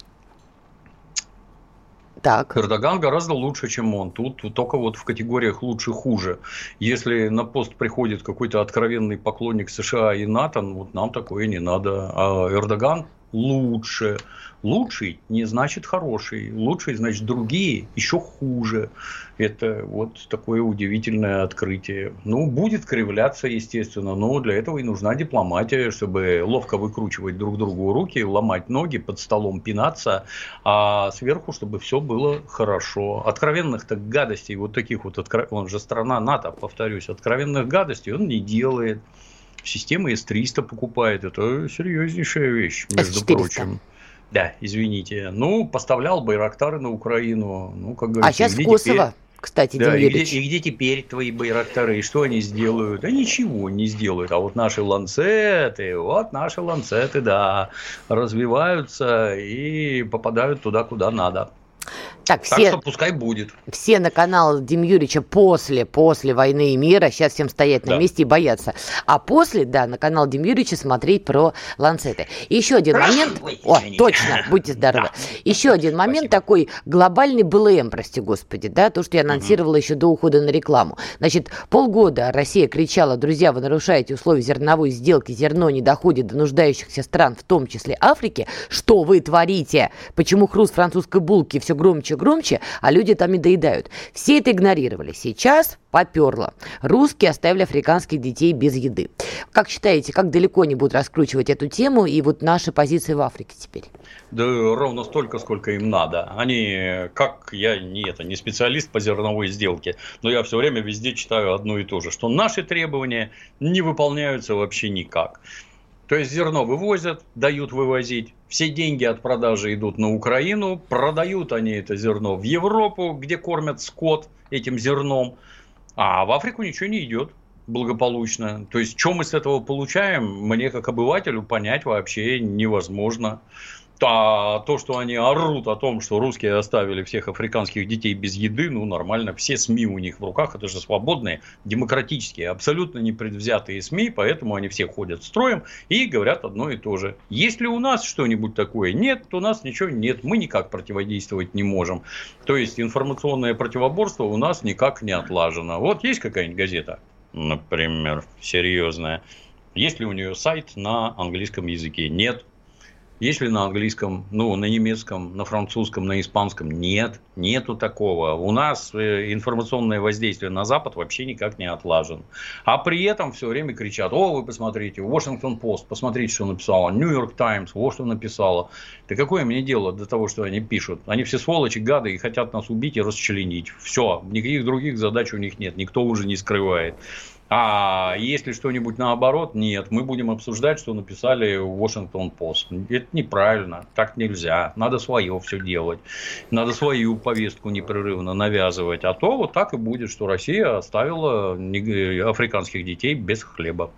Так. Эрдоган гораздо лучше, чем он. Тут только вот в категориях лучше-хуже. Если на пост приходит какой-то откровенный поклонник США и НАТО, ну, вот нам такое не надо. А Эрдоган лучше. Лучший не значит хороший. Лучший значит другие еще хуже. Это вот такое удивительное открытие. Ну, будет кривляться, естественно, но для этого и нужна дипломатия, чтобы ловко выкручивать друг другу руки, ломать ноги, под столом пинаться, а сверху, чтобы все было хорошо. Откровенных-то гадостей, вот таких вот, он же страна НАТО, повторюсь, откровенных гадостей он не делает. Система С-300 покупает. Это серьезнейшая вещь, между S400. прочим. Да, извините. Ну, поставлял Байрактары на Украину. Ну, как говорится, а сейчас Косово. Теперь? Кстати, да, и где, и где теперь твои байрактары? И что они сделают? Да ничего не сделают. А вот наши ланцеты, вот наши ланцеты, да, развиваются и попадают туда, куда надо. Так, все, так что пускай будет. Все на канал Дим Юрьевича после, после «Войны и мира» сейчас всем стоять на да. месте и бояться. А после, да, на канал Дим Юрьевича смотреть про ланцеты. Еще один момент. О, точно, будьте (laughs) здоровы. Да. Еще один момент Спасибо. такой глобальный БЛМ, прости господи, да, то, что я анонсировала угу. еще до ухода на рекламу. Значит, полгода Россия кричала, друзья, вы нарушаете условия зерновой сделки, зерно не доходит до нуждающихся стран, в том числе Африки. Что вы творите? Почему хруст французской булки все громче громче, а люди там и доедают. Все это игнорировали. Сейчас поперло. Русские оставили африканских детей без еды. Как считаете, как далеко они будут раскручивать эту тему и вот наши позиции в Африке теперь? Да ровно столько, сколько им надо. Они, как я не это, не специалист по зерновой сделке, но я все время везде читаю одно и то же, что наши требования не выполняются вообще никак. То есть зерно вывозят, дают вывозить. Все деньги от продажи идут на Украину. Продают они это зерно в Европу, где кормят скот этим зерном. А в Африку ничего не идет. благополучно. То есть, что мы с этого получаем, мне как обывателю понять вообще невозможно. А то, что они орут о том, что русские оставили всех африканских детей без еды, ну нормально, все СМИ у них в руках, это же свободные, демократические, абсолютно непредвзятые СМИ, поэтому они все ходят строем и говорят одно и то же. Есть ли у нас что-нибудь такое? Нет, у нас ничего нет, мы никак противодействовать не можем. То есть информационное противоборство у нас никак не отлажено. Вот есть какая-нибудь газета, например, серьезная. Есть ли у нее сайт на английском языке? Нет. Есть ли на английском, ну, на немецком, на французском, на испанском? Нет, нету такого. У нас э, информационное воздействие на Запад вообще никак не отлажен. А при этом все время кричат, о, вы посмотрите, Washington Post, посмотрите, что написала, New York Times, вот что написала. Да какое мне дело до того, что они пишут? Они все сволочи, гады и хотят нас убить и расчленить. Все, никаких других задач у них нет, никто уже не скрывает. А если что-нибудь наоборот, нет, мы будем обсуждать, что написали Washington Post. Это неправильно, так нельзя. Надо свое все делать. Надо свою повестку непрерывно навязывать. А то вот так и будет, что Россия оставила африканских детей без хлеба.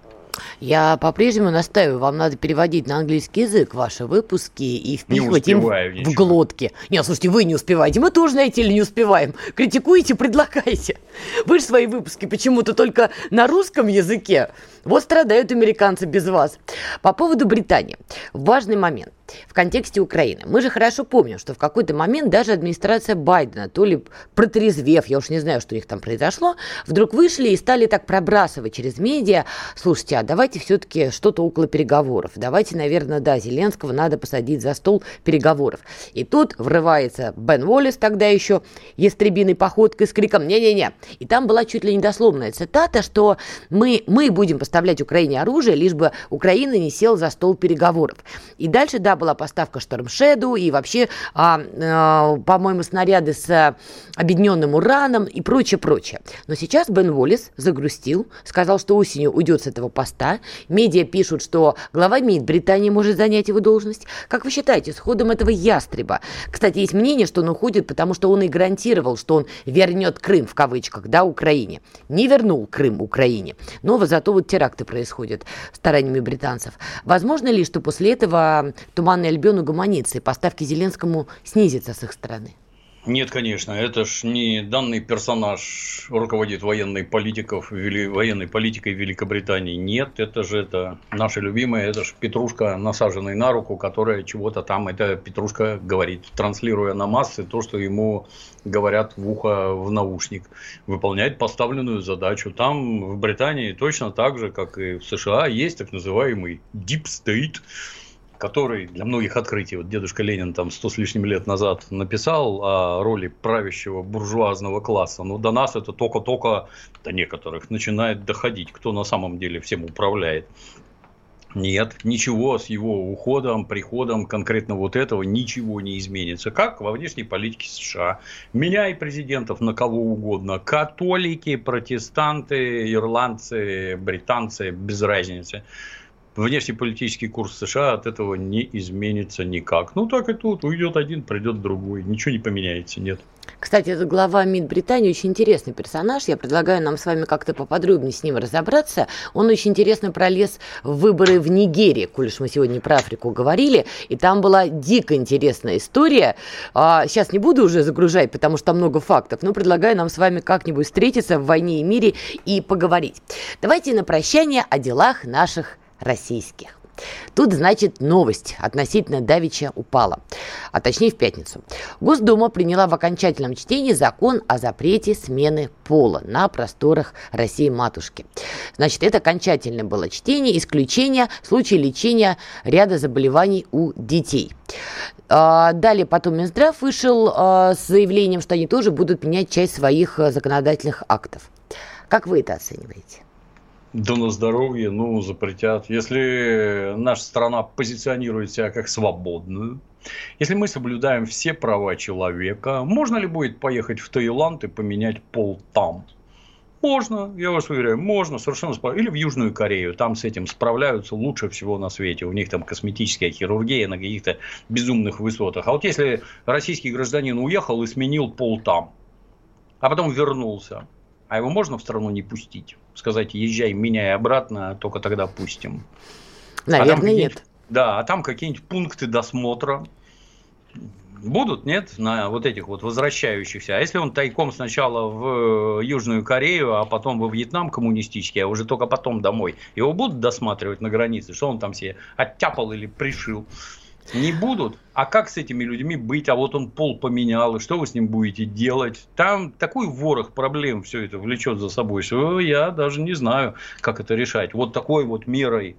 Я по-прежнему настаиваю, вам надо переводить на английский язык ваши выпуски и впихивать им ничего. в глотки. Нет, слушайте, вы не успеваете, мы тоже, знаете ли, не успеваем. Критикуете, предлагайте. Вы же свои выпуски почему-то только на русском языке. Вот страдают американцы без вас. По поводу Британии. Важный момент в контексте Украины. Мы же хорошо помним, что в какой-то момент даже администрация Байдена, то ли протрезвев, я уж не знаю, что у них там произошло, вдруг вышли и стали так пробрасывать через медиа, слушайте, а давайте все-таки что-то около переговоров. Давайте, наверное, да, Зеленского надо посадить за стол переговоров. И тут врывается Бен Уоллес тогда еще ястребиной походкой с криком «не-не-не». И там была чуть ли не дословная цитата, что мы, мы будем поставлять Украине оружие, лишь бы Украина не села за стол переговоров. И дальше, да, была поставка Штормшеду и вообще, а, а, по-моему, снаряды с объединенным ураном и прочее, прочее. Но сейчас Бен Уоллес загрустил, сказал, что осенью уйдет с этого поста. Медиа пишут, что глава МИД Британии может занять его должность. Как вы считаете, с ходом этого ястреба? Кстати, есть мнение, что он уходит, потому что он и гарантировал, что он вернет Крым, в кавычках, да, Украине. Не вернул Крым Украине. Но зато вот теракты происходят стараниями британцев. Возможно ли, что после этого Туманный Альбион угомонится и поставки Зеленскому снизятся с их стороны? Нет, конечно, это ж не данный персонаж руководит военной политиков, вели, военной политикой Великобритании. Нет, это же это наша любимая, это же Петрушка, насаженный на руку, которая чего-то там, это Петрушка говорит, транслируя на массы то, что ему говорят в ухо в наушник, выполняет поставленную задачу. Там в Британии точно так же, как и в США, есть так называемый Deep State, который для многих открытий, вот дедушка Ленин там сто с лишним лет назад написал о роли правящего буржуазного класса, но до нас это только-только, до некоторых, начинает доходить, кто на самом деле всем управляет. Нет, ничего с его уходом, приходом конкретно вот этого ничего не изменится. Как во внешней политике США. Меняй президентов на кого угодно. Католики, протестанты, ирландцы, британцы, без разницы внешнеполитический курс США от этого не изменится никак. Ну, так и тут. Уйдет один, придет другой. Ничего не поменяется, нет. Кстати, это глава МИД Британии очень интересный персонаж. Я предлагаю нам с вами как-то поподробнее с ним разобраться. Он очень интересно пролез в выборы в Нигерии, коль уж мы сегодня про Африку говорили. И там была дико интересная история. А, сейчас не буду уже загружать, потому что там много фактов, но предлагаю нам с вами как-нибудь встретиться в «Войне и мире» и поговорить. Давайте на прощание о делах наших российских. Тут, значит, новость относительно Давича упала, а точнее в пятницу. Госдума приняла в окончательном чтении закон о запрете смены пола на просторах России-матушки. Значит, это окончательное было чтение, исключение в случае лечения ряда заболеваний у детей. А, далее потом Минздрав вышел а, с заявлением, что они тоже будут менять часть своих а, законодательных актов. Как вы это оцениваете? Да на здоровье, ну, запретят. Если наша страна позиционирует себя как свободную, если мы соблюдаем все права человека, можно ли будет поехать в Таиланд и поменять пол там? Можно, я вас уверяю, можно, совершенно справляются. Или в Южную Корею, там с этим справляются лучше всего на свете. У них там косметическая хирургия на каких-то безумных высотах. А вот если российский гражданин уехал и сменил пол там, а потом вернулся, А его можно в страну не пустить? Сказать, езжай, меняй обратно, только тогда пустим. Наверное, а нет. Да, а там какие-нибудь пункты досмотра, Будут, нет, на вот этих вот возвращающихся. А если он тайком сначала в Южную Корею, а потом во Вьетнам коммунистический, а уже только потом домой, его будут досматривать на границе, что он там себе оттяпал или пришил? Не будут. А как с этими людьми быть? А вот он пол поменял, и что вы с ним будете делать? Там такой ворох проблем все это влечет за собой, что я даже не знаю, как это решать. Вот такой вот мерой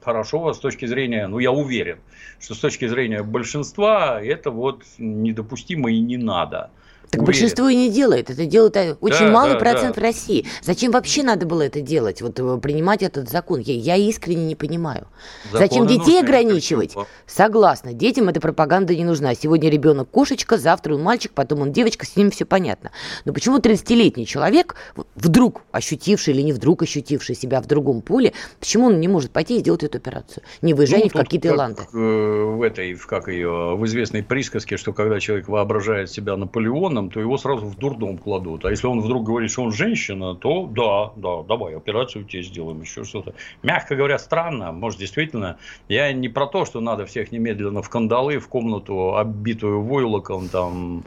хорошо с точки зрения, ну я уверен, что с точки зрения большинства это вот недопустимо и не надо. Так уверен. большинство и не делает. Это делает э, очень да, малый да, процент да. в России. Зачем вообще надо было это делать? Вот э, принимать этот закон? Я, я искренне не понимаю. Законы Зачем детей ограничивать? Согласна. Детям эта пропаганда не нужна. Сегодня ребенок кошечка, завтра он мальчик, потом он девочка, с ним все понятно. Но почему 30-летний человек, вдруг ощутивший или не вдруг ощутивший себя в другом поле, почему он не может пойти и сделать эту операцию? Не выезжая ну, в какие-то Иланды. Э, в этой, как ее, в известной присказке, что когда человек воображает себя Наполеоном, беременным, то его сразу в дурдом кладут. А если он вдруг говорит, что он женщина, то да, да, давай операцию тебе сделаем, еще что-то. Мягко говоря, странно. Может, действительно, я не про то, что надо всех немедленно в кандалы, в комнату, оббитую войлоком, там,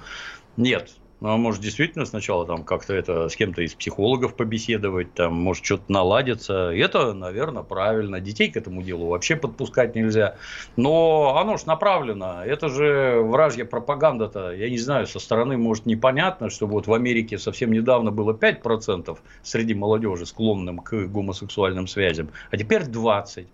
нет, ну, а может, действительно сначала там как-то это с кем-то из психологов побеседовать, там, может, что-то наладится. Это, наверное, правильно. Детей к этому делу вообще подпускать нельзя. Но оно же направлено. Это же вражья пропаганда-то. Я не знаю, со стороны, может, непонятно, что вот в Америке совсем недавно было 5% среди молодежи склонным к гомосексуальным связям, а теперь 20%.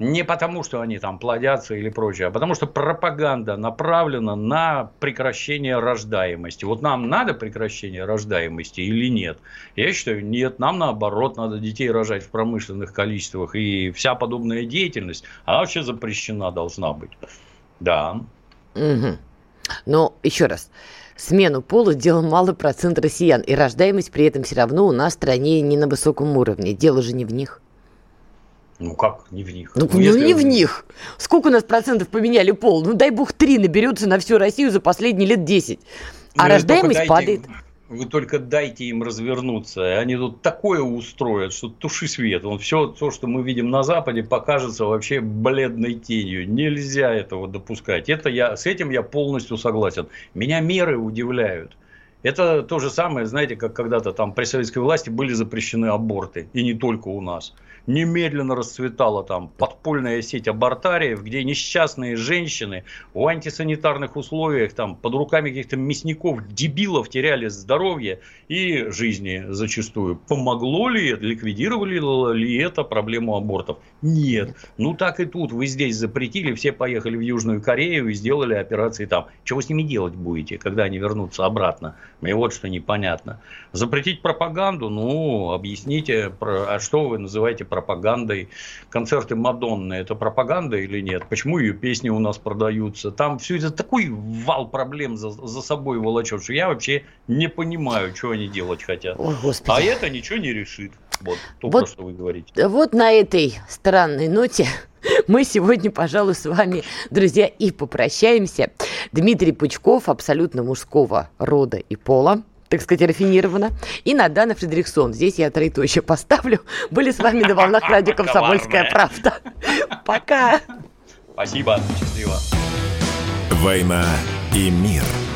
Не потому, что они там плодятся или прочее, а потому что пропаганда направлена на прекращение рождаемости. Вот нам надо прекращение рождаемости или нет? Я считаю, нет. Нам наоборот, надо детей рожать в промышленных количествах. И вся подобная деятельность, она вообще запрещена должна быть. Да. Угу. Но еще раз, смену пола делал малый процент россиян, и рождаемость при этом все равно у нас в стране не на высоком уровне. Дело же не в них. Ну как не в них? Ну, ну если... не в них. Сколько у нас процентов поменяли пол? Ну дай бог три наберется на всю Россию за последние лет 10. А ну, рождаемость дайте, падает. Вы только дайте им развернуться. Они тут такое устроят, что туши свет. Он все то, что мы видим на Западе, покажется вообще бледной тенью. Нельзя этого допускать. Это я, с этим я полностью согласен. Меня меры удивляют. Это то же самое, знаете, как когда-то там при советской власти были запрещены аборты. И не только у нас немедленно расцветала там подпольная сеть абортариев, где несчастные женщины в антисанитарных условиях там под руками каких-то мясников, дебилов теряли здоровье и жизни зачастую. Помогло ли ликвидировали ли это проблему абортов? Нет. Ну так и тут. Вы здесь запретили, все поехали в Южную Корею и сделали операции там. Чего с ними делать будете, когда они вернутся обратно? Мне вот что непонятно. Запретить пропаганду? Ну, объясните, а что вы называете пропагандой. Концерты Мадонны – это пропаганда или нет? Почему ее песни у нас продаются? Там все это такой вал проблем за, за собой волочет, что я вообще не понимаю, что они делать хотят. Ой, А это ничего не решит. Вот то, вот, что вы говорите. Вот на этой странной ноте (laughs) мы сегодня, пожалуй, с вами, друзья, и попрощаемся. Дмитрий Пучков, абсолютно мужского рода и пола, так сказать, рафинировано. И Надана Фредериксон. Здесь я троеточие поставлю. Были с вами на волнах радио (laughs) «Комсомольская правда». (laughs) Пока. Спасибо. Счастливо. «Война и мир».